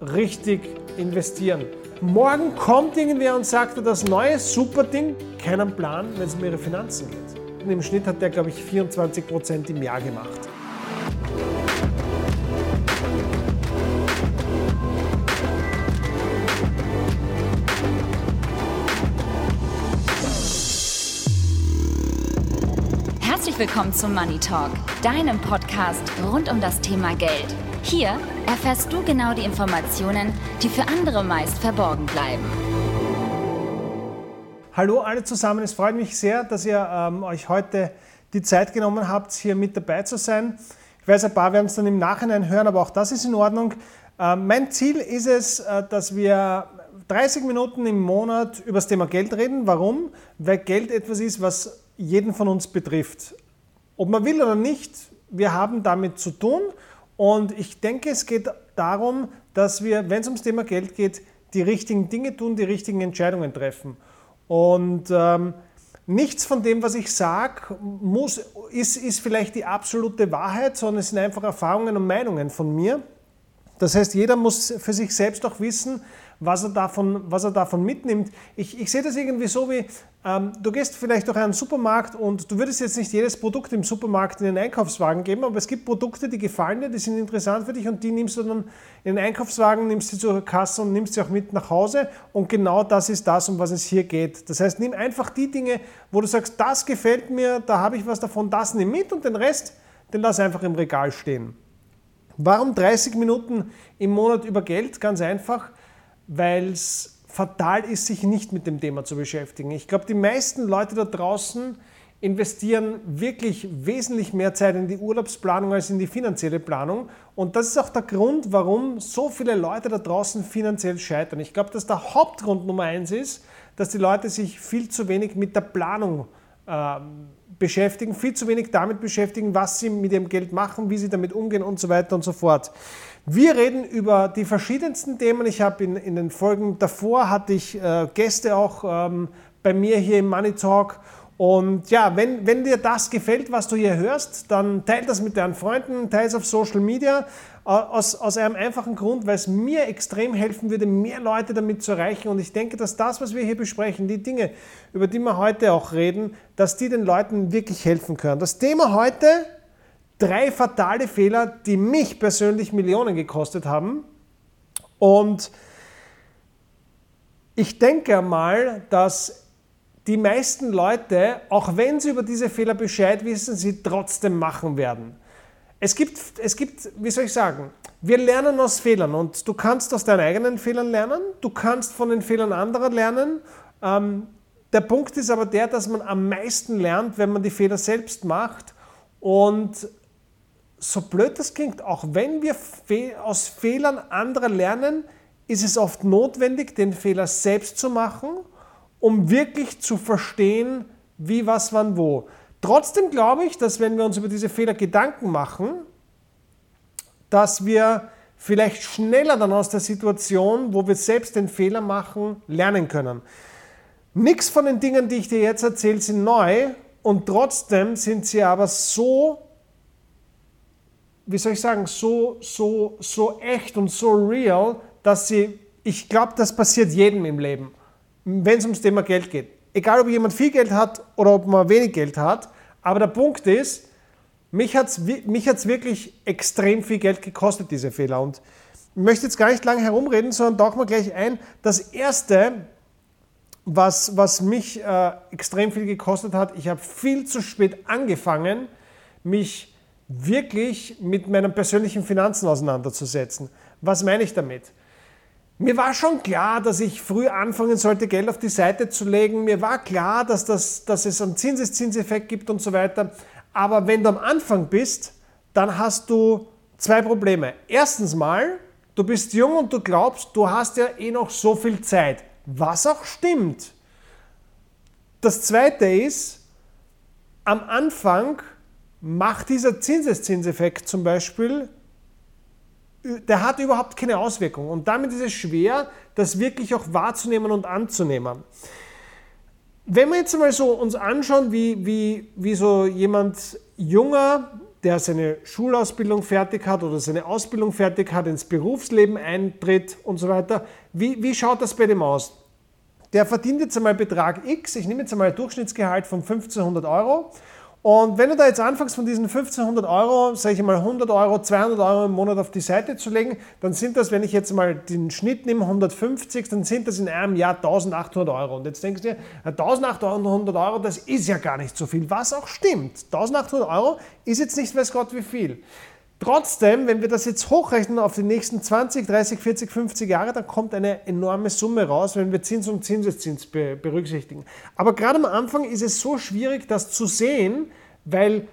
richtig investieren. Morgen kommt irgendwer und sagt, das neue Superding, keinen Plan, wenn es um ihre Finanzen geht. Und im Schnitt hat der, glaube ich, 24% im Jahr gemacht. Herzlich willkommen zum Money Talk, deinem Podcast rund um das Thema Geld. Hier erfährst du genau die Informationen, die für andere meist verborgen bleiben. Hallo alle zusammen, es freut mich sehr, dass ihr ähm, euch heute die Zeit genommen habt, hier mit dabei zu sein. Ich weiß, ein paar werden es dann im Nachhinein hören, aber auch das ist in Ordnung. Äh, mein Ziel ist es, äh, dass wir 30 Minuten im Monat über das Thema Geld reden. Warum? Weil Geld etwas ist, was jeden von uns betrifft. Ob man will oder nicht, wir haben damit zu tun und ich denke, es geht darum, dass wir, wenn es ums Thema Geld geht, die richtigen Dinge tun, die richtigen Entscheidungen treffen. Und ähm, nichts von dem, was ich sage, ist, ist vielleicht die absolute Wahrheit, sondern es sind einfach Erfahrungen und Meinungen von mir. Das heißt, jeder muss für sich selbst auch wissen, was er davon, was er davon mitnimmt. Ich, ich sehe das irgendwie so wie, ähm, du gehst vielleicht durch einen Supermarkt und du würdest jetzt nicht jedes Produkt im Supermarkt in den Einkaufswagen geben, aber es gibt Produkte, die gefallen dir, die sind interessant für dich und die nimmst du dann in den Einkaufswagen, nimmst sie zur Kasse und nimmst sie auch mit nach Hause und genau das ist das, um was es hier geht. Das heißt, nimm einfach die Dinge, wo du sagst, das gefällt mir, da habe ich was davon, das nimm mit und den Rest, den lass einfach im Regal stehen. Warum 30 Minuten im Monat über Geld? Ganz einfach weil es fatal ist, sich nicht mit dem Thema zu beschäftigen. Ich glaube, die meisten Leute da draußen investieren wirklich wesentlich mehr Zeit in die Urlaubsplanung als in die finanzielle Planung. Und das ist auch der Grund, warum so viele Leute da draußen finanziell scheitern. Ich glaube, dass der Hauptgrund Nummer eins ist, dass die Leute sich viel zu wenig mit der Planung äh, beschäftigen, viel zu wenig damit beschäftigen, was sie mit ihrem Geld machen, wie sie damit umgehen und so weiter und so fort. Wir reden über die verschiedensten Themen. Ich habe in, in den Folgen davor hatte ich äh, Gäste auch ähm, bei mir hier im Money Talk. Und ja, wenn, wenn dir das gefällt, was du hier hörst, dann teile das mit deinen Freunden, teile es auf Social Media. Aus, aus einem einfachen Grund, weil es mir extrem helfen würde, mehr Leute damit zu erreichen. Und ich denke, dass das, was wir hier besprechen, die Dinge, über die wir heute auch reden, dass die den Leuten wirklich helfen können. Das Thema heute drei fatale Fehler, die mich persönlich Millionen gekostet haben. Und ich denke mal, dass die meisten Leute, auch wenn sie über diese Fehler Bescheid wissen, sie trotzdem machen werden. Es gibt, es gibt, wie soll ich sagen, wir lernen aus Fehlern und du kannst aus deinen eigenen Fehlern lernen, du kannst von den Fehlern anderer lernen. Ähm, der Punkt ist aber der, dass man am meisten lernt, wenn man die Fehler selbst macht und so blöd das klingt, auch wenn wir aus Fehlern anderer lernen, ist es oft notwendig, den Fehler selbst zu machen, um wirklich zu verstehen, wie, was, wann, wo. Trotzdem glaube ich, dass wenn wir uns über diese Fehler Gedanken machen, dass wir vielleicht schneller dann aus der Situation, wo wir selbst den Fehler machen, lernen können. Nichts von den Dingen, die ich dir jetzt erzähle, sind neu und trotzdem sind sie aber so wie soll ich sagen, so, so, so echt und so real, dass sie, ich glaube, das passiert jedem im Leben, wenn es ums Thema Geld geht. Egal, ob jemand viel Geld hat oder ob man wenig Geld hat. Aber der Punkt ist, mich hat es mich hat's wirklich extrem viel Geld gekostet, diese Fehler. Und ich möchte jetzt gar nicht lange herumreden, sondern tauchen wir gleich ein. Das Erste, was, was mich äh, extrem viel gekostet hat, ich habe viel zu spät angefangen, mich wirklich mit meinen persönlichen Finanzen auseinanderzusetzen. Was meine ich damit? Mir war schon klar, dass ich früh anfangen sollte, Geld auf die Seite zu legen. Mir war klar, dass, das, dass es einen Zinseszinseffekt gibt und so weiter. Aber wenn du am Anfang bist, dann hast du zwei Probleme. Erstens mal, du bist jung und du glaubst, du hast ja eh noch so viel Zeit. Was auch stimmt. Das zweite ist, am Anfang macht dieser Zinseszinseffekt zum Beispiel, der hat überhaupt keine Auswirkung. Und damit ist es schwer, das wirklich auch wahrzunehmen und anzunehmen. Wenn wir jetzt mal so uns anschauen, wie, wie, wie so jemand junger der seine Schulausbildung fertig hat oder seine Ausbildung fertig hat, ins Berufsleben eintritt und so weiter. Wie, wie schaut das bei dem aus? Der verdient jetzt einmal Betrag X, ich nehme jetzt einmal ein Durchschnittsgehalt von 1500 Euro und wenn du da jetzt anfängst von diesen 1500 Euro, sage ich mal 100 Euro, 200 Euro im Monat auf die Seite zu legen, dann sind das, wenn ich jetzt mal den Schnitt nehme, 150, dann sind das in einem Jahr 1800 Euro. Und jetzt denkst du dir, 1800 Euro, das ist ja gar nicht so viel, was auch stimmt. 1800 Euro ist jetzt nicht weiß Gott wie viel. Trotzdem, wenn wir das jetzt hochrechnen auf die nächsten 20, 30, 40, 50 Jahre, dann kommt eine enorme Summe raus, wenn wir Zins und Zinseszins berücksichtigen. Aber gerade am Anfang ist es so schwierig, das zu sehen, weil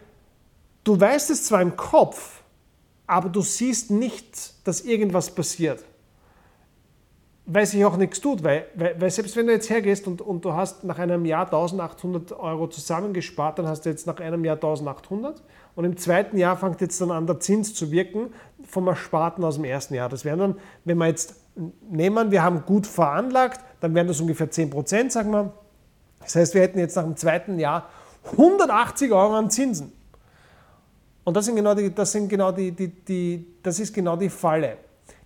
du weißt es zwar im Kopf, aber du siehst nicht, dass irgendwas passiert. Weil sich auch nichts tut, weil, weil, weil, selbst wenn du jetzt hergehst und, und du hast nach einem Jahr 1800 Euro zusammengespart, dann hast du jetzt nach einem Jahr 1800 und im zweiten Jahr fängt jetzt dann an der Zins zu wirken vom Ersparten aus dem ersten Jahr. Das wären dann, wenn wir jetzt nehmen, wir haben gut veranlagt, dann wären das ungefähr 10 Prozent, sagen wir. Das heißt, wir hätten jetzt nach dem zweiten Jahr 180 Euro an Zinsen. Und das, sind genau die, das, sind genau die, die, die, das ist genau die Falle.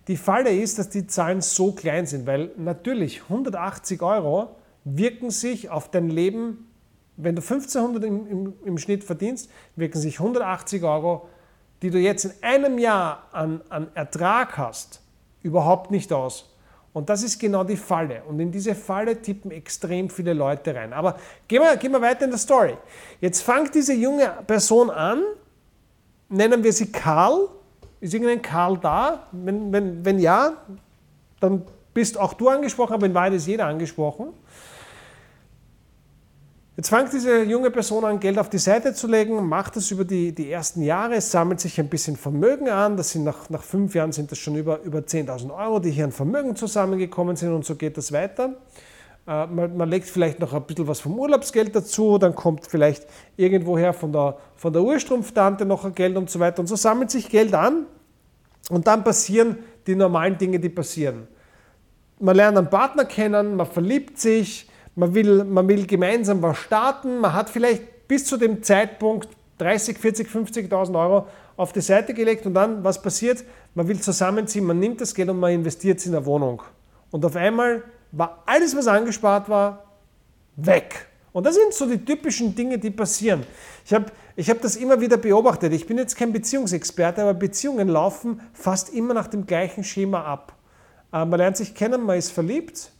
Die Falle ist, dass die Zahlen so klein sind, weil natürlich 180 Euro wirken sich auf dein Leben wenn du 1500 im, im, im, Schnitt verdienst, wirken sich 180 Euro, die du jetzt in einem Jahr an, an Ertrag hast, überhaupt nicht aus. Und das ist genau die Falle. Und in diese Falle tippen extrem viele Leute rein. Aber gehen wir, gehen wir weiter in der Story. Jetzt fängt diese junge Person an, nennen wir sie Karl. Ist irgendein Karl da? Wenn, wenn, wenn ja, dann bist auch du angesprochen, aber in Wahrheit ist jeder angesprochen. Jetzt fängt diese junge Person an, Geld auf die Seite zu legen, macht das über die, die ersten Jahre, sammelt sich ein bisschen Vermögen an. Das sind nach, nach fünf Jahren sind das schon über, über 10.000 Euro, die hier an Vermögen zusammengekommen sind und so geht das weiter. Äh, man, man, legt vielleicht noch ein bisschen was vom Urlaubsgeld dazu, dann kommt vielleicht irgendwoher von der, von der Urstrumpftante noch ein Geld und so weiter. Und so sammelt sich Geld an und dann passieren die normalen Dinge, die passieren. Man lernt einen Partner kennen, man verliebt sich, man will, man will gemeinsam was starten, man hat vielleicht bis zu dem Zeitpunkt 30, 40, 50.000 Euro auf die Seite gelegt und dann, was passiert? Man will zusammenziehen, man nimmt das Geld und man investiert es in eine Wohnung. Und auf einmal war alles, was angespart war, weg. Und das sind so die typischen Dinge, die passieren. Ich habe ich hab das immer wieder beobachtet. Ich bin jetzt kein Beziehungsexperte, aber Beziehungen laufen fast immer nach dem gleichen Schema ab. Äh, man lernt sich kennen, man ist verliebt,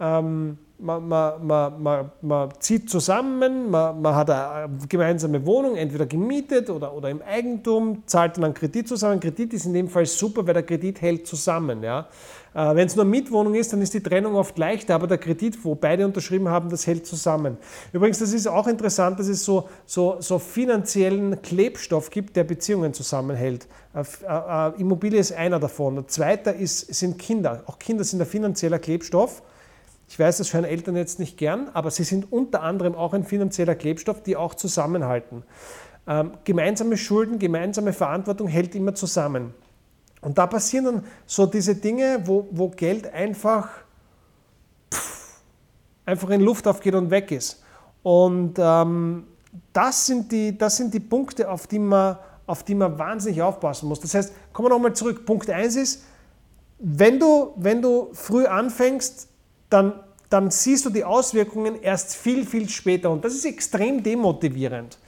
ähm, man, man, man, man, zieht zusammen, man, man hat eine gemeinsame Wohnung, entweder gemietet oder, oder im Eigentum, zahlt dann einen Kredit zusammen. Kredit ist in dem Fall super, weil der Kredit hält zusammen. Ja. Äh, Wenn es nur Mietwohnung ist, dann ist die Trennung oft leichter, aber der Kredit, wo beide unterschrieben haben, das hält zusammen. Übrigens, das ist auch interessant, dass es so, so, so finanziellen Klebstoff gibt, der Beziehungen zusammenhält. Äh, äh, Immobilie ist einer davon. Der zweite ist, sind Kinder. Auch Kinder sind ein finanzieller Klebstoff. Ich weiß, das hören Eltern jetzt nicht gern, aber sie sind unter anderem auch ein finanzieller Klebstoff, die auch zusammenhalten. Ähm, gemeinsame Schulden, gemeinsame Verantwortung hält immer zusammen. Und da passieren dann so diese Dinge, wo, wo Geld einfach, pff, einfach in Luft aufgeht und weg ist. Und ähm, das, sind die, das sind die Punkte, auf die, man, auf die man wahnsinnig aufpassen muss. Das heißt, kommen wir nochmal zurück. Punkt 1 ist, wenn du, wenn du früh anfängst, dann, dann siehst du die Auswirkungen erst viel, viel später. Und das ist extrem demotivierend.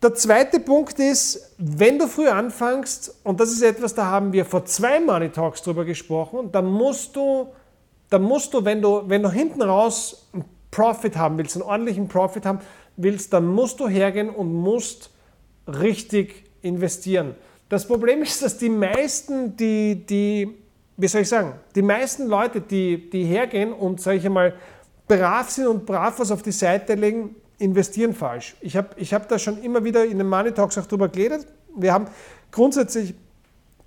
Der zweite Punkt ist, wenn du früh anfängst, und das ist etwas, da haben wir vor zwei Money Talks drüber gesprochen, dann musst du, dann musst du, wenn du, wenn du hinten raus einen Profit haben willst, einen ordentlichen Profit haben willst, dann musst du hergehen und musst richtig investieren. Das Problem ist, dass die meisten, die, die wie soll ich sagen, die meisten Leute, die, die hergehen und, sage ich einmal, brav sind und brav was auf die Seite legen, investieren falsch. Ich habe ich hab da schon immer wieder in den Money Talks auch drüber geredet. Wir haben grundsätzlich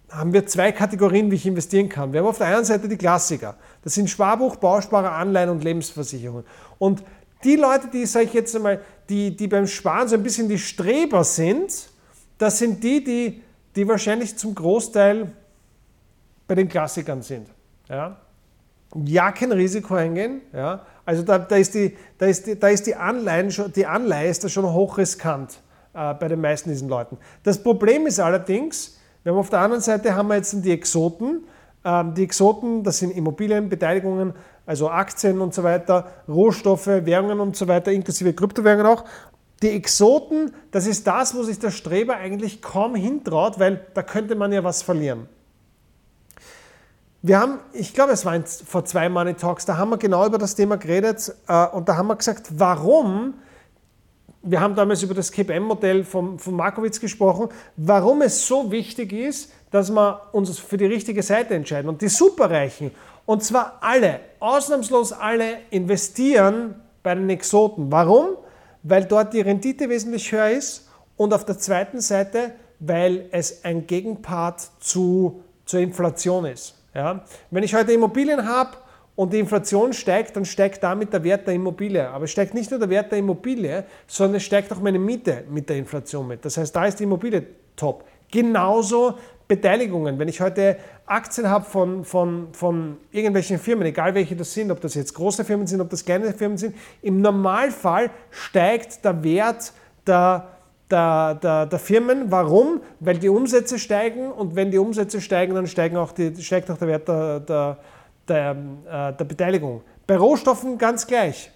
haben wir zwei Kategorien, wie ich investieren kann. Wir haben auf der einen Seite die Klassiker. Das sind Sparbuch, Bausparer, Anleihen und Lebensversicherungen. Und die Leute, die, sage ich jetzt einmal, die, die beim Sparen so ein bisschen die Streber sind, das sind die, die, die wahrscheinlich zum Großteil bei den Klassikern sind. Ja, ja kein Risiko eingehen. Ja. Also da, da, ist die, da, ist die, da ist die Anleihen schon, die Anleihe ist da schon hochriskant. äh, bei den meisten diesen Leuten. Das Problem ist allerdings, wir haben auf der anderen Seite haben wir jetzt die Exoten. Ähm, die Exoten, das sind Immobilien, Beteiligungen, also Aktien und so weiter, Rohstoffe, Währungen und so weiter, inklusive Kryptowährungen auch. Die Exoten, das ist das, wo sich der Streber eigentlich kaum hintraut, weil da könnte man ja was verlieren. Wir haben, ich glaube, es war vor zwei Money Talks, da haben wir genau über das Thema geredet äh, und da haben wir gesagt, warum, wir haben damals über das KPM-Modell von, von Markowitz gesprochen, warum es so wichtig ist, dass wir uns für die richtige Seite entscheiden. Und die Superreichen, und zwar alle, ausnahmslos alle, investieren bei den Exoten. Warum? Weil dort die Rendite wesentlich höher ist und auf der zweiten Seite, weil es ein Gegenpart zu, zur Inflation ist. Ja? Wenn ich heute Immobilien habe und die Inflation steigt, dann steigt damit der Wert der Immobilie. Aber es steigt nicht nur der Wert der Immobilie, sondern es steigt auch meine Miete mit der Inflation mit. Das heißt, da ist die Immobilie top. Genauso Beteiligungen. Wenn ich heute Aktien habe von, von, von irgendwelchen Firmen, egal welche das sind, ob das jetzt große Firmen sind, ob das kleine Firmen sind, im Normalfall steigt der Wert der der, der, der, Firmen. Warum? Weil die Umsätze steigen und wenn die Umsätze steigen, dann steigen auch die, steigt auch der Wert der, der, äh, der Beteiligung. Bei Rohstoffen ganz gleich.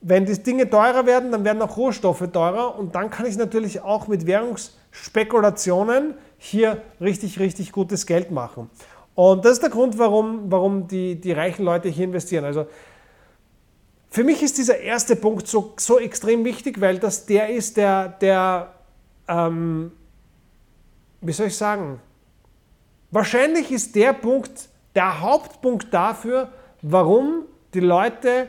Wenn die Dinge teurer werden, dann werden auch Rohstoffe teurer und dann kann ich natürlich auch mit Währungsspekulationen hier richtig, richtig gutes Geld machen. Und das ist der Grund, warum, warum die, die reichen Leute hier investieren. Also für mich ist dieser erste Punkt so, so extrem wichtig, weil das der ist, der, der ähm, wie soll ich sagen, wahrscheinlich ist der Punkt der Hauptpunkt dafür, warum die Leute,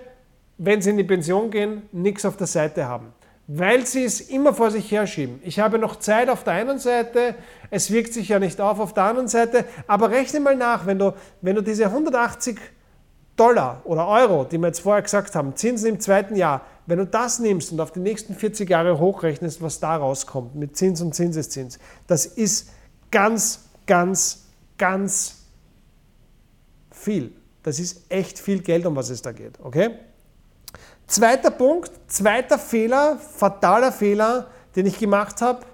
wenn sie in die Pension gehen, nichts auf der Seite haben. Weil sie es immer vor sich herschieben. Ich habe noch Zeit auf der einen Seite, es wirkt sich ja nicht auf auf der anderen Seite, aber rechne mal nach, wenn du, wenn du diese 180 Dollar oder Euro, die wir jetzt vorher gesagt haben, Zinsen im zweiten Jahr, wenn du das nimmst und auf die nächsten 40 Jahre hochrechnest, was da rauskommt mit Zins und Zinseszins, das ist ganz, ganz, ganz viel. Das ist echt viel Geld, um was es da geht. Okay? Zweiter Punkt, zweiter Fehler, fataler Fehler, den ich gemacht habe,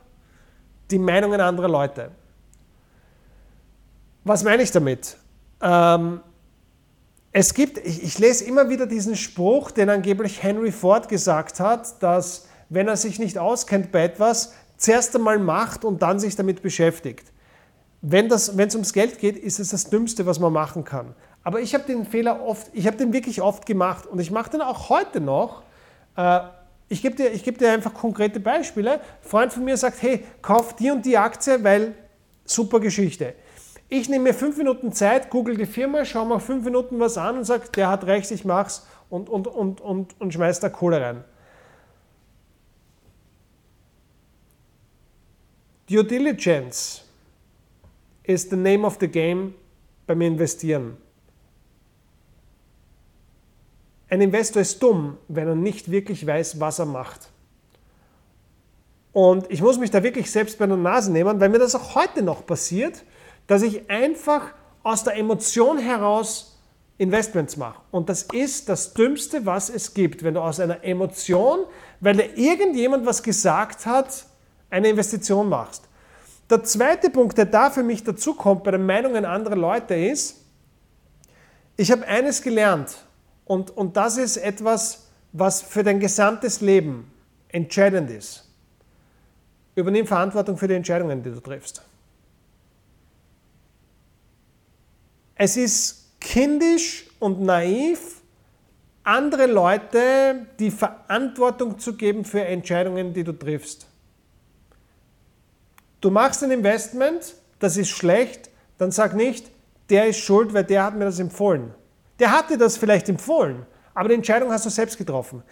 die Meinungen anderer Leute. Was meine ich damit? Ähm, es gibt, ich, ich, lese immer wieder diesen Spruch, den angeblich Henry Ford gesagt hat, dass wenn er sich nicht auskennt bei etwas, zuerst einmal macht und dann sich damit beschäftigt. Wenn es ums Geld geht, ist es das Dümmste, was man machen kann. Aber ich habe den Fehler oft, ich habe den wirklich oft gemacht und ich mache den auch heute noch. Äh, ich gebe dir, geb dir einfach konkrete Beispiele. Ein Freund von mir sagt, hey, kauf die und die Aktie, weil super Geschichte. Ich nehme mir fünf Minuten Zeit, google die Firma, schaue mir fünf Minuten was an und sage, der hat recht, ich mach's und, und, und, und, und schmeiß da Kohle rein. Due Diligence ist the name of the game beim Investieren. Ein Investor ist dumm, wenn er nicht wirklich weiß, was er macht. Und ich muss mich da wirklich selbst bei der Nase nehmen, weil mir das auch heute noch passiert dass ich einfach aus der Emotion heraus Investments mache. Und das ist das Dümmste, was es gibt, wenn du aus einer Emotion, weil dir irgendjemand was gesagt hat, eine Investition machst. Der zweite Punkt, der da für mich dazu kommt bei den Meinungen anderer Leute ist, ich habe eines gelernt und, und das ist etwas, was für dein gesamtes Leben entscheidend ist. Übernimm Verantwortung für die Entscheidungen, die du triffst. Es ist kindisch und naiv, andere Leute die Verantwortung zu geben für Entscheidungen, die du triffst. Du machst ein Investment, das ist schlecht, dann sag nicht, der ist schuld, weil der hat mir das empfohlen. Der hat dir das vielleicht empfohlen, aber die Entscheidung hast du selbst getroffen.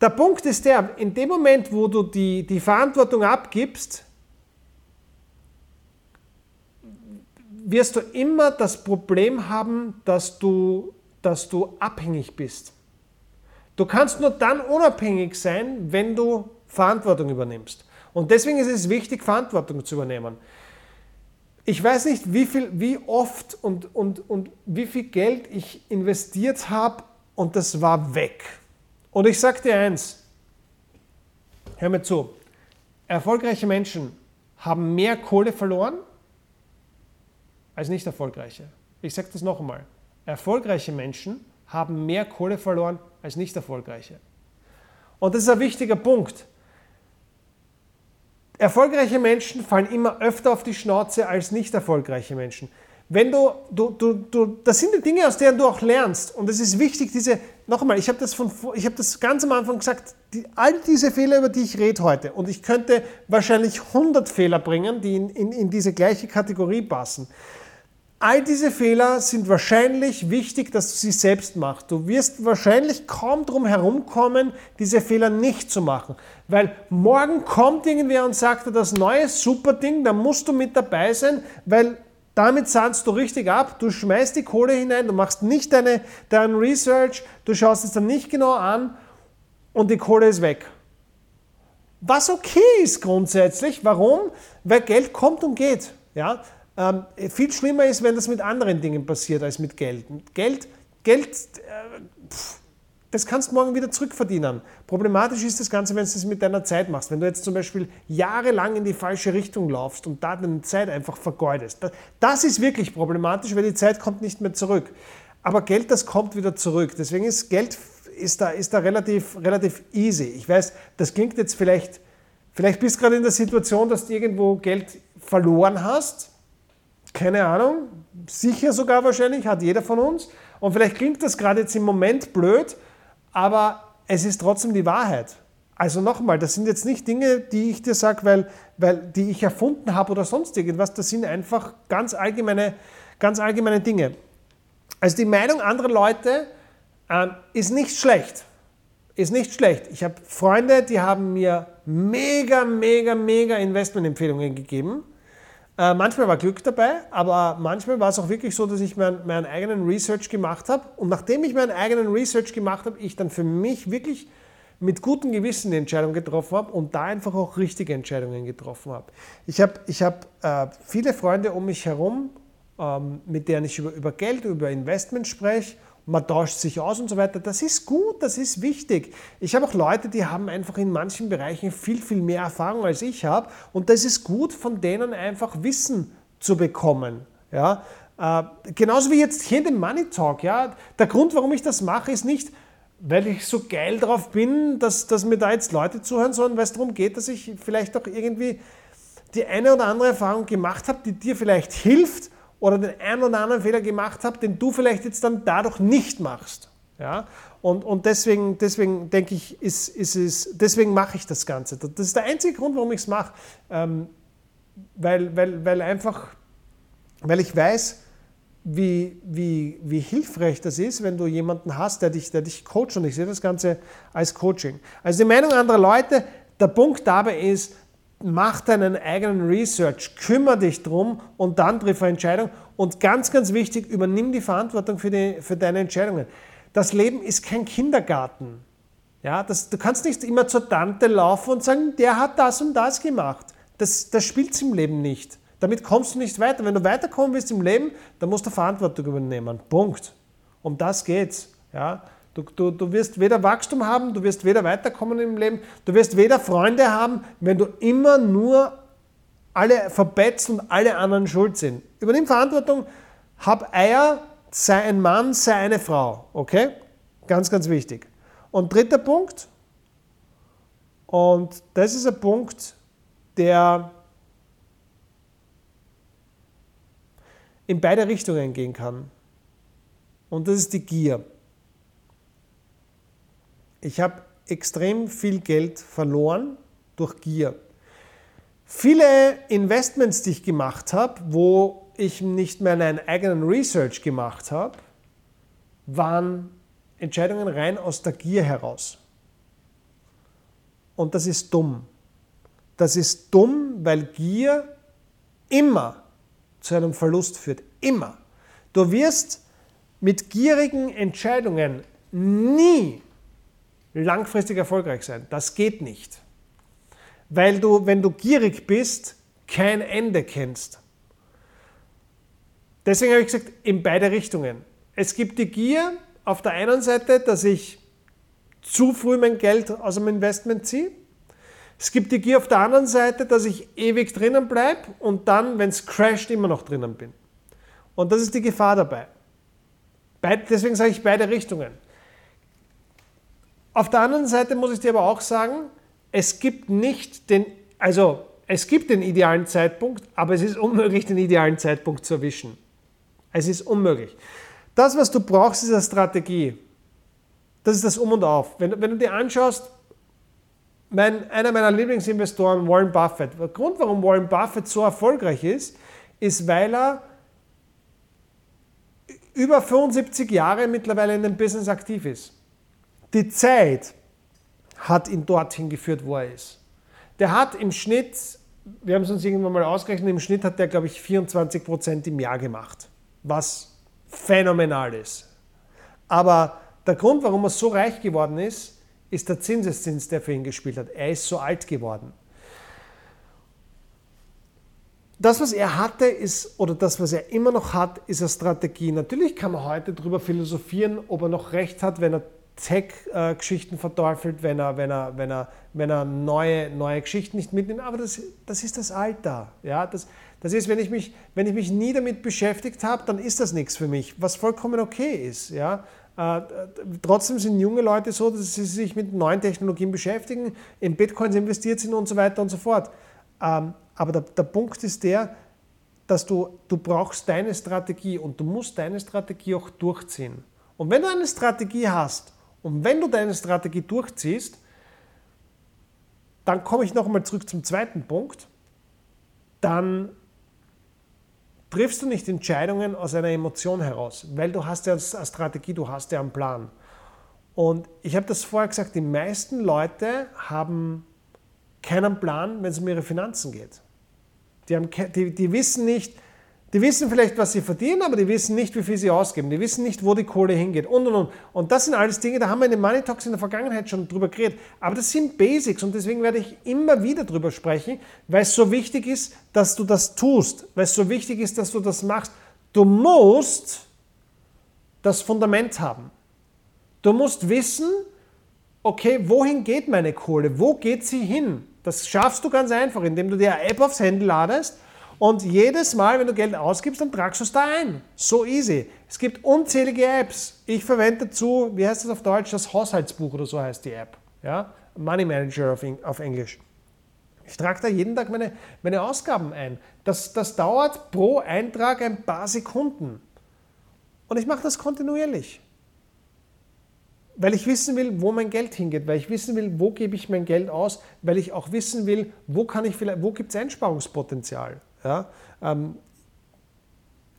Der Punkt ist der, in dem Moment, wo du die, die Verantwortung abgibst, wirst du immer das Problem haben, dass du, dass du abhängig bist. Du kannst nur dann unabhängig sein, wenn du Verantwortung übernimmst. Und deswegen ist es wichtig, Verantwortung zu übernehmen. Ich weiß nicht, wie, viel, wie oft und, und, und wie viel Geld ich investiert habe und das war weg. Und ich sage dir eins, hör mir zu, erfolgreiche Menschen haben mehr Kohle verloren als nicht erfolgreiche. Ich sage das noch einmal. Erfolgreiche Menschen haben mehr Kohle verloren als nicht erfolgreiche. Und das ist ein wichtiger Punkt. Erfolgreiche Menschen fallen immer öfter auf die Schnauze als nicht erfolgreiche Menschen. Wenn du, du, du, du, das sind die Dinge, aus denen du auch lernst. Und es ist wichtig, diese, noch einmal, ich habe das, hab das ganz am Anfang gesagt, die, all diese Fehler, über die ich rede heute, und ich könnte wahrscheinlich 100 Fehler bringen, die in, in, in diese gleiche Kategorie passen. All diese Fehler sind wahrscheinlich wichtig, dass du sie selbst machst. Du wirst wahrscheinlich kaum drum herumkommen, diese Fehler nicht zu machen. Weil morgen kommt irgendwer und sagt dir das neue super Ding, da musst du mit dabei sein, weil damit zahlst du richtig ab, du schmeißt die Kohle hinein, du machst nicht deine, dein Research, du schaust es dann nicht genau an und die Kohle ist weg. Was okay ist grundsätzlich. Warum? Weil Geld kommt und geht. Ja? Ähm, viel schlimmer ist, wenn das mit anderen Dingen passiert als mit Geld. Geld, Geld äh, pff, das kannst du morgen wieder zurückverdienen. Problematisch ist das Ganze, wenn du es mit deiner Zeit machst. Wenn du jetzt zum Beispiel jahrelang in die falsche Richtung laufst und da deine Zeit einfach vergeudest. Das ist wirklich problematisch, weil die Zeit kommt nicht mehr zurück. Aber Geld, das kommt wieder zurück. Deswegen ist Geld ist da, ist da relativ, relativ easy. Ich weiß, das klingt jetzt vielleicht, vielleicht bist du gerade in der Situation, dass du irgendwo Geld verloren hast keine Ahnung, sicher sogar wahrscheinlich, hat jeder von uns. Und vielleicht klingt das gerade jetzt im Moment blöd, aber es ist trotzdem die Wahrheit. Also nochmal, das sind jetzt nicht Dinge, die ich dir sage, weil, weil die ich erfunden habe oder sonst irgendwas. Das sind einfach ganz allgemeine, ganz allgemeine Dinge. Also die Meinung anderer Leute äh, ist nicht schlecht. Ist nicht schlecht. Ich habe Freunde, die haben mir mega, mega, mega Investmentempfehlungen gegeben äh, manchmal war Glück dabei, aber manchmal war es auch wirklich so, dass ich mein, meinen eigenen Research gemacht habe. Und nachdem ich meinen eigenen Research gemacht habe, ich dann für mich wirklich mit gutem Gewissen die Entscheidung getroffen habe und da einfach auch richtige Entscheidungen getroffen habe. Ich habe ich hab, äh, viele Freunde um mich herum, ähm, mit denen ich über, über Geld, über Investment spreche man tauscht sich aus und so weiter. Das ist gut, das ist wichtig. Ich habe auch Leute, die haben einfach in manchen Bereichen viel, viel mehr Erfahrung als ich habe und das ist gut, von denen einfach Wissen zu bekommen. Ja? Äh, genauso wie jetzt hier in dem Money Talk. Ja? Der Grund, warum ich das mache, ist nicht, weil ich so geil drauf bin, dass, dass mir da jetzt Leute zuhören, sondern weil es darum geht, dass ich vielleicht auch irgendwie die eine oder andere Erfahrung gemacht habe, die dir vielleicht hilft, oder den einen oder anderen Fehler gemacht habe, den du vielleicht jetzt dann dadurch nicht machst. Ja? Und, und deswegen, deswegen denke ich, ist, ist es, deswegen mache ich das Ganze. Das ist der einzige Grund, warum ich es mache. Ähm, weil, weil, weil einfach, weil ich weiß, wie, wie, wie hilfreich das ist, wenn du jemanden hast, der dich, der dich coacht. Und ich sehe das Ganze als Coaching. Also die Meinung anderer Leute, der Punkt dabei ist, mach deinen eigenen Research, kümmere dich drum und dann triff eine Entscheidung. Und ganz, ganz wichtig, übernimm die Verantwortung für, die, für deine Entscheidungen. Das Leben ist kein Kindergarten. Ja, das, du kannst nicht immer zur Tante laufen und sagen, der hat das und das gemacht. Das, das spielt im Leben nicht. Damit kommst du nicht weiter. Wenn du weiterkommen willst im Leben, dann musst du Verantwortung übernehmen. Punkt. Um das geht's. Ja? Du, du, du wirst weder Wachstum haben, du wirst weder weiterkommen im Leben, du wirst weder Freunde haben, wenn du immer nur alle verbetzt und alle anderen schuld sind. Übernimm Verantwortung, hab Eier, sei ein Mann, sei eine Frau. Okay? Ganz, ganz wichtig. Und dritter Punkt, und das ist ein Punkt, der in beide Richtungen gehen kann. Und das ist die Gier. Ich habe extrem viel Geld verloren durch Gier. Viele Investments, die ich gemacht habe, wo ich nicht mehr einen eigenen Research gemacht habe, waren Entscheidungen rein aus der Gier heraus. Und das ist dumm. Das ist dumm, weil Gier immer zu einem Verlust führt. Immer. Du wirst mit gierigen Entscheidungen nie langfristig erfolgreich sein. Das geht nicht. Weil du, wenn du gierig bist, kein Ende kennst. Deswegen habe ich gesagt, in beide Richtungen. Es gibt die Gier auf der einen Seite, dass ich zu früh mein Geld aus dem Investment ziehe. Es gibt die Gier auf der anderen Seite, dass ich ewig drinnen bleibe und dann, wenn es crasht, immer noch drinnen bin. Und das ist die Gefahr dabei. Deswegen sage ich beide Richtungen. Auf der anderen Seite muss ich dir aber auch sagen, es gibt nicht den, also es gibt den idealen Zeitpunkt, aber es ist unmöglich, den idealen Zeitpunkt zu erwischen. Es ist unmöglich. Das, was du brauchst, ist eine Strategie. Das ist das Um und Auf. Wenn, wenn du dir anschaust, mein, einer meiner Lieblingsinvestoren, Warren Buffett. Der Grund, warum Warren Buffett so erfolgreich ist, ist, weil er über 75 Jahre mittlerweile in dem Business aktiv ist. Die Zeit hat ihn dorthin geführt, wo er ist. Der hat im Schnitt, wir haben es uns irgendwann mal ausgerechnet, im Schnitt hat der, glaube ich, 24 Prozent im Jahr gemacht, was phänomenal ist. Aber der Grund, warum er so reich geworden ist, ist der Zinseszins, der für ihn gespielt hat. Er ist so alt geworden. Das, was er hatte, ist, oder das, was er immer noch hat, ist eine Strategie. Natürlich kann man heute darüber philosophieren, ob er noch recht hat, wenn er Tech-Geschichten verteufelt, wenn er, wenn er, wenn er, wenn er neue, neue Geschichten nicht mitnimmt. Aber das, das ist das Alter. Ja? Das, das ist, wenn ich, mich, wenn ich mich nie damit beschäftigt habe, dann ist das nichts für mich, was vollkommen okay ist. Ja? Äh, trotzdem sind junge Leute so, dass sie sich mit neuen Technologien beschäftigen, in Bitcoins investiert sind und so weiter und so fort. Ähm, aber der, der Punkt ist der, dass du, du brauchst deine Strategie und du musst deine Strategie auch durchziehen. Und wenn du eine Strategie hast und wenn du deine Strategie durchziehst, dann komme ich nochmal zurück zum zweiten Punkt, dann triffst du nicht Entscheidungen aus einer Emotion heraus, weil du hast ja eine Strategie, du hast ja einen Plan. Und ich habe das vorher gesagt, die meisten Leute haben keinen Plan, wenn es um ihre Finanzen geht. Die, haben, die, die wissen nicht, die wissen vielleicht, was sie verdienen, aber die wissen nicht, wie viel sie ausgeben. Die wissen nicht, wo die Kohle hingeht und und und. Und das sind alles Dinge, da haben wir in den Money Talks in der Vergangenheit schon drüber geredet. Aber das sind Basics und deswegen werde ich immer wieder drüber sprechen, weil es so wichtig ist, dass du das tust, weil es so wichtig ist, dass du das machst. Du musst das Fundament haben. Du musst wissen, okay, wohin geht meine Kohle? Wo geht sie hin? Das schaffst du ganz einfach, indem du dir eine App aufs Handy ladest und jedes Mal, wenn du Geld ausgibst, dann tragst du es da ein. So easy. Es gibt unzählige Apps. Ich verwende dazu, wie heißt das auf Deutsch, das Haushaltsbuch oder so heißt die App. Ja? Money Manager auf, Englisch. Ich trage da jeden Tag meine, meine Ausgaben ein. Das, das dauert pro Eintrag ein paar Sekunden. Und ich mache das kontinuierlich. Weil ich wissen will, wo mein Geld hingeht, weil ich wissen will, wo gebe ich mein Geld aus, weil ich auch wissen will, wo, wo gibt es Einsparungspotenzial. Ja? Ähm,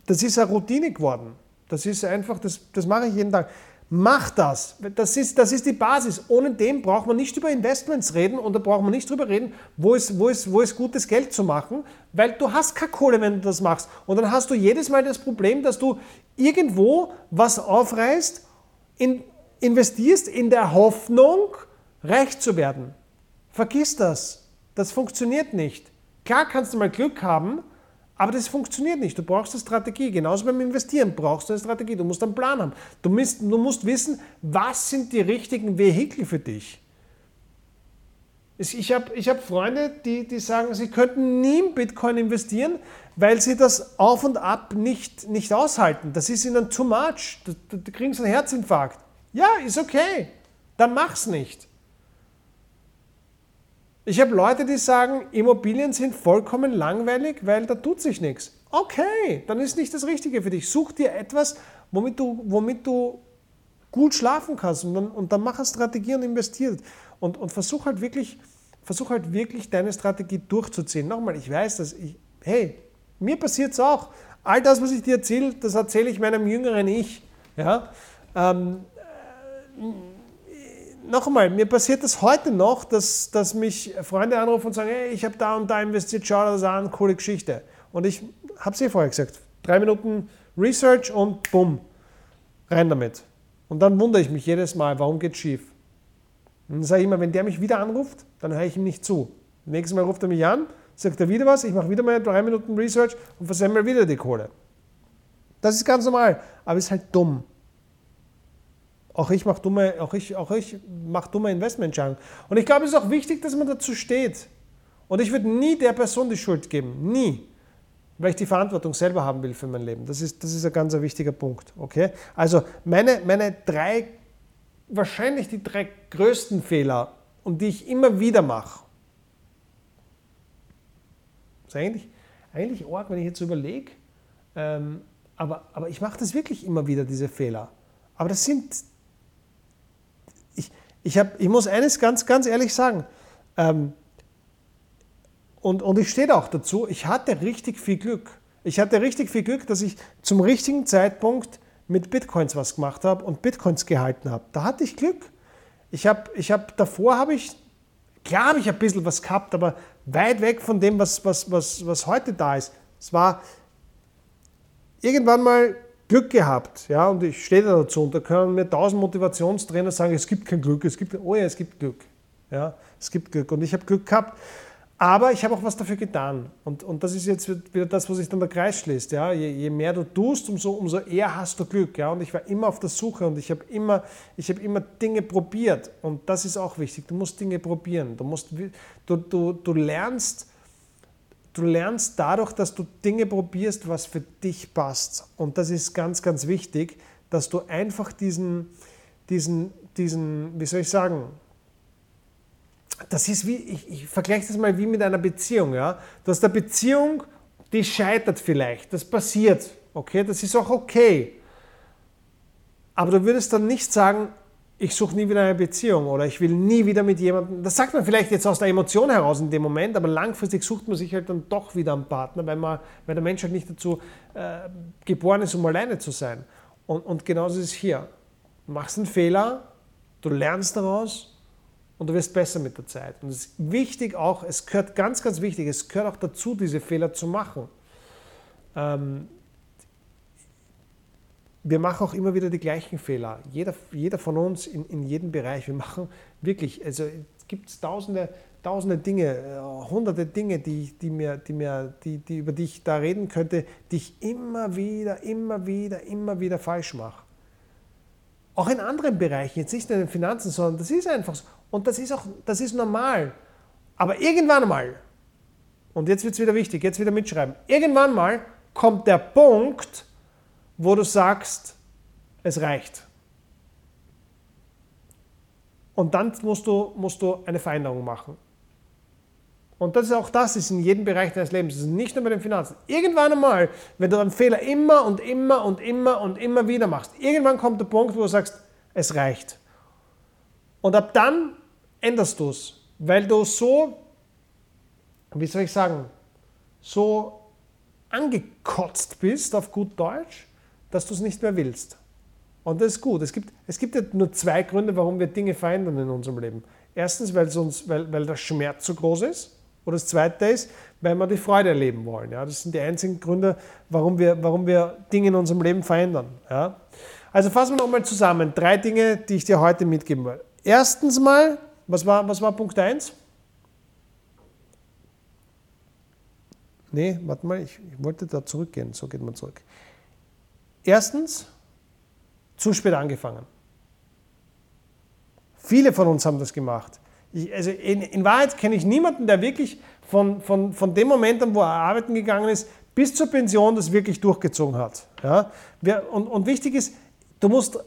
das ist eine Routine geworden. Das ist einfach, das, das mache ich jeden Tag. Mach das. Das ist, das ist die Basis. Ohne dem braucht man nicht über Investments reden und da braucht man nicht drüber reden, wo ist, wo, ist, wo ist gutes Geld zu machen, weil du hast keine Kohle, wenn du das machst. Und dann hast du jedes Mal das Problem, dass du irgendwo was aufreißt, in, investierst in der Hoffnung, reich zu werden. Vergiss das. Das funktioniert nicht. Klar kannst du mal Glück haben, aber das funktioniert nicht. Du brauchst eine Strategie. Genauso beim Investieren brauchst du eine Strategie. Du musst einen Plan haben. Du musst, du musst wissen, was sind die richtigen Vehikel für dich. Ich habe ich hab Freunde, die, die sagen, sie könnten nie in Bitcoin investieren, weil sie das auf und ab nicht, nicht aushalten. Das ist ihnen too much. Da, kriegen sie einen Herzinfarkt. Ja, ist okay. Dann mach's nicht. Ich habe Leute, die sagen, Immobilien sind vollkommen langweilig, weil da tut sich nichts. Okay, dann ist nicht das Richtige für dich. Such dir etwas, womit du, womit du gut schlafen kannst und dann, und dann mach eine Strategie und investiert. Und, und versuch, halt wirklich, versuch halt wirklich deine Strategie durchzuziehen. Nochmal, ich weiß, dass ich, hey, mir passiert es auch. All das, was ich dir erzähle, das erzähle ich meinem jüngeren Ich. Ja? Ähm, noch einmal, mir passiert das heute noch, dass, dass mich Freunde anrufen und sagen, hey, ich habe da und da investiert, schau das an, coole Geschichte. Und ich habe es eh vorher gesagt, drei Minuten Research und bumm, rein damit. Und dann wundere ich mich jedes Mal, warum geht schief? Und dann sage ich immer, wenn der mich wieder anruft, dann höre ich ihm nicht zu. Nächstes Mal ruft er mich an, sagt er wieder was, ich mache wieder mal drei Minuten Research und versemmel wieder die Kohle. Das ist ganz normal, aber ist halt dumm. Auch ich mache dumme, auch ich, auch ich mach dumme Investmententscheidungen. Und ich glaube, es ist auch wichtig, dass man dazu steht. Und ich würde nie der Person die Schuld geben. Nie. Weil ich die Verantwortung selber haben will für mein Leben. Das ist, das ist ein ganz wichtiger Punkt. Okay? Also meine, meine drei, wahrscheinlich die drei größten Fehler und die ich immer wieder mache. Ist eigentlich, eigentlich arg, wenn ich jetzt überlege. Ähm, aber, aber ich mache das wirklich immer wieder, diese Fehler. Aber das sind, ich, hab, ich muss eines ganz, ganz ehrlich sagen, ähm, und, und ich stehe auch dazu, ich hatte richtig viel Glück. Ich hatte richtig viel Glück, dass ich zum richtigen Zeitpunkt mit Bitcoins was gemacht habe und Bitcoins gehalten habe. Da hatte ich Glück. Ich habe, ich habe, davor habe ich, klar habe ich ein bisschen was gehabt, aber weit weg von dem, was, was, was, was heute da ist. Es war irgendwann mal Glück gehabt, ja, und ich stehe da dazu und da können mir tausend Motivationstrainer sagen, es gibt kein Glück, es gibt, oh ja, es gibt Glück, ja, es gibt Glück und ich habe Glück gehabt aber ich habe auch was dafür getan. Und, und das ist jetzt wieder das, wo sich dann der Kreis schließt. Ja? Je, je mehr du tust, umso, umso eher hast du Glück. Ja? Und ich war immer auf der Suche und ich habe immer, hab immer Dinge probiert. Und das ist auch wichtig. Du musst Dinge probieren. Du, musst, du, du, du, lernst, du lernst dadurch, dass du Dinge probierst, was für dich passt. Und das ist ganz, ganz wichtig, dass du einfach diesen, diesen, diesen wie soll ich sagen, das ist wie, ich, ich vergleiche das mal wie mit einer Beziehung. Ja? Du hast eine Beziehung, die scheitert vielleicht, das passiert, okay, das ist auch okay. Aber du würdest dann nicht sagen, ich suche nie wieder eine Beziehung oder ich will nie wieder mit jemandem. Das sagt man vielleicht jetzt aus der Emotion heraus in dem Moment, aber langfristig sucht man sich halt dann doch wieder einen Partner, weil, man, weil der Mensch halt nicht dazu äh, geboren ist, um alleine zu sein. Und, und genauso ist es hier. Du machst einen Fehler, du lernst daraus und du wirst besser mit der Zeit. Und es ist wichtig auch, es gehört ganz, ganz wichtig, es gehört auch dazu, diese Fehler zu machen. Ähm, wir machen auch immer wieder die gleichen Fehler. Jeder, jeder von uns in, in jedem Bereich. Wir machen wirklich, also es gibt tausende, tausende Dinge, äh, hunderte Dinge, die, die mir, die mir, die, die, über die ich da reden könnte, die ich immer wieder, immer wieder, immer wieder falsch mache. Auch in anderen Bereichen, jetzt nicht in den Finanzen, sondern das ist einfach so. Und das ist auch, das ist normal. Aber irgendwann mal, und jetzt wird es wieder wichtig, jetzt wieder mitschreiben, irgendwann mal kommt der Punkt, wo du sagst, es reicht. Und dann musst du, musst du eine Veränderung machen. Und das ist auch das ist in jedem Bereich deines Lebens. Das ist nicht nur bei den Finanzen. Irgendwann einmal, wenn du einen Fehler immer und immer und immer und immer wieder machst, irgendwann kommt der Punkt, wo du sagst, es reicht. Und ab dann änderst du es, weil du so, wie soll ich sagen, so angekotzt bist auf gut Deutsch, dass du es nicht mehr willst. Und das ist gut. Es gibt, es gibt ja nur zwei Gründe, warum wir Dinge verändern in unserem Leben. Erstens, weil, uns, weil, weil der Schmerz zu groß ist. Und das zweite ist, weil wir die Freude erleben wollen. Ja, das sind die einzigen Gründe, warum wir, warum wir Dinge in unserem Leben verändern. Ja. Also fassen wir nochmal zusammen. Drei Dinge, die ich dir heute mitgeben will. Erstens mal, was war, was war Punkt 1? Nee, warte mal, ich, ich wollte da zurückgehen. So geht man zurück. Erstens, zu spät angefangen. Viele von uns haben das gemacht. Ich, also in, in Wahrheit kenne ich niemanden, der wirklich von, von, von dem Moment an, wo er arbeiten gegangen ist, bis zur Pension das wirklich durchgezogen hat. Ja? Und, und wichtig ist, du musst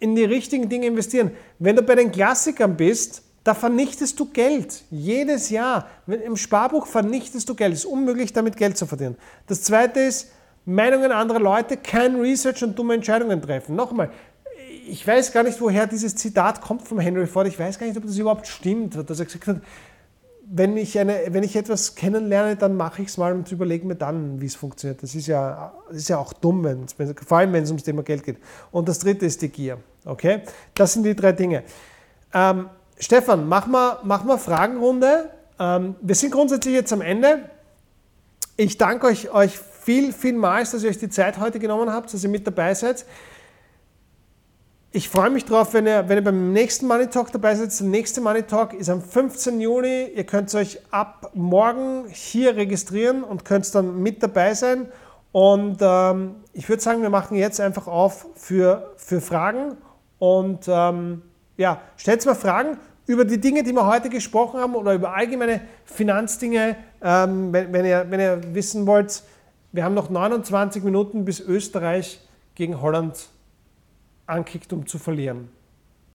in die richtigen Dinge investieren. Wenn du bei den Klassikern bist, da vernichtest du Geld. Jedes Jahr. Im Sparbuch vernichtest du Geld. Es ist unmöglich, damit Geld zu verdienen. Das zweite ist, Meinungen anderer Leute, kein Research und dumme Entscheidungen treffen. Nochmal, ich weiß gar nicht, woher dieses Zitat kommt von Henry Ford. Ich weiß gar nicht, ob das überhaupt stimmt, dass er gesagt hat, wenn ich, eine, wenn ich etwas kennenlerne, dann mache ich es mal und überlege mir dann, wie es funktioniert. Das ist ja, ist ja auch dumm, vor allem wenn es ums Thema Geld geht. Und das dritte ist die Gier. Okay? Das sind die drei Dinge. Ähm, Stefan, mach mal, mach mal Fragenrunde. Ähm, wir sind grundsätzlich jetzt am Ende. Ich danke euch, euch viel, vielmals, dass ihr euch die Zeit heute genommen habt, dass ihr mit dabei seid. Ich freue mich drauf, wenn ihr, wenn ihr beim nächsten Money Talk dabei seid. Der nächste Money Talk ist am 15. Juni. Ihr könnt euch ab morgen hier registrieren und könnt dann mit dabei sein. Und ähm, ich würde sagen, wir machen jetzt einfach auf für, für Fragen Und ähm, ja, stellt mir Fragen über die Dinge, die wir heute gesprochen haben oder über allgemeine Finanzdinge, ähm, wenn, wenn, ihr, wenn ihr wissen wollt. Wir haben noch 29 Minuten, bis Österreich gegen Holland ankickt, um zu verlieren.